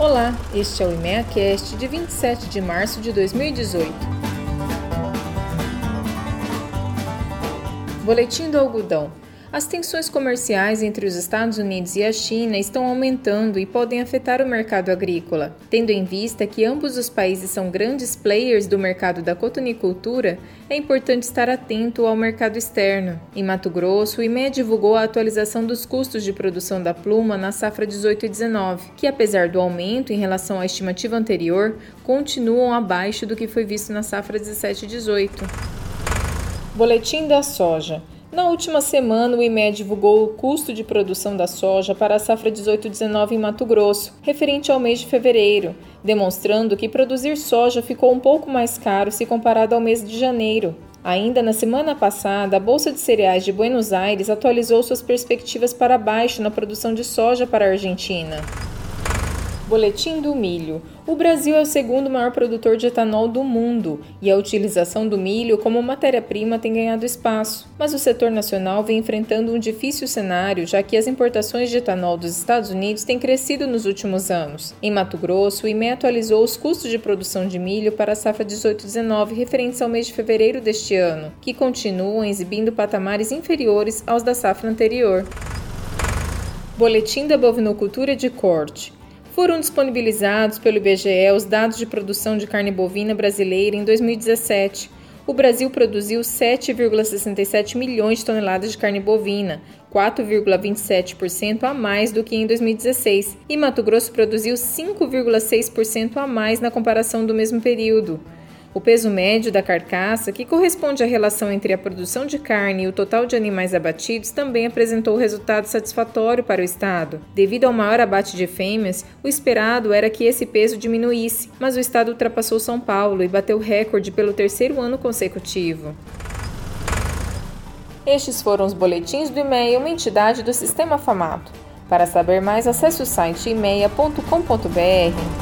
Olá, este é o IMEACast de 27 de março de 2018. Boletim do Algodão. As tensões comerciais entre os Estados Unidos e a China estão aumentando e podem afetar o mercado agrícola. Tendo em vista que ambos os países são grandes players do mercado da cotonicultura, é importante estar atento ao mercado externo. Em Mato Grosso, o IMEA divulgou a atualização dos custos de produção da pluma na safra 18 e 19, que apesar do aumento em relação à estimativa anterior, continuam abaixo do que foi visto na safra 17 e 18. Boletim da soja. Na última semana, o IME divulgou o custo de produção da soja para a safra 18-19 em Mato Grosso, referente ao mês de fevereiro, demonstrando que produzir soja ficou um pouco mais caro se comparado ao mês de janeiro. Ainda na semana passada, a Bolsa de Cereais de Buenos Aires atualizou suas perspectivas para baixo na produção de soja para a Argentina. Boletim do Milho. O Brasil é o segundo maior produtor de etanol do mundo e a utilização do milho como matéria-prima tem ganhado espaço. Mas o setor nacional vem enfrentando um difícil cenário, já que as importações de etanol dos Estados Unidos têm crescido nos últimos anos. Em Mato Grosso, o IME atualizou os custos de produção de milho para a safra 18-19 referentes ao mês de fevereiro deste ano, que continuam exibindo patamares inferiores aos da safra anterior. Boletim da Bovinocultura de Corte. Foram disponibilizados pelo IBGE os dados de produção de carne bovina brasileira em 2017. O Brasil produziu 7,67 milhões de toneladas de carne bovina, 4,27% a mais do que em 2016, e Mato Grosso produziu 5,6% a mais na comparação do mesmo período. O peso médio da carcaça, que corresponde à relação entre a produção de carne e o total de animais abatidos, também apresentou resultado satisfatório para o Estado. Devido ao maior abate de fêmeas, o esperado era que esse peso diminuísse, mas o Estado ultrapassou São Paulo e bateu recorde pelo terceiro ano consecutivo. Estes foram os boletins do IMEA, uma entidade do Sistema Famato. Para saber mais, acesse o site imeia.com.br.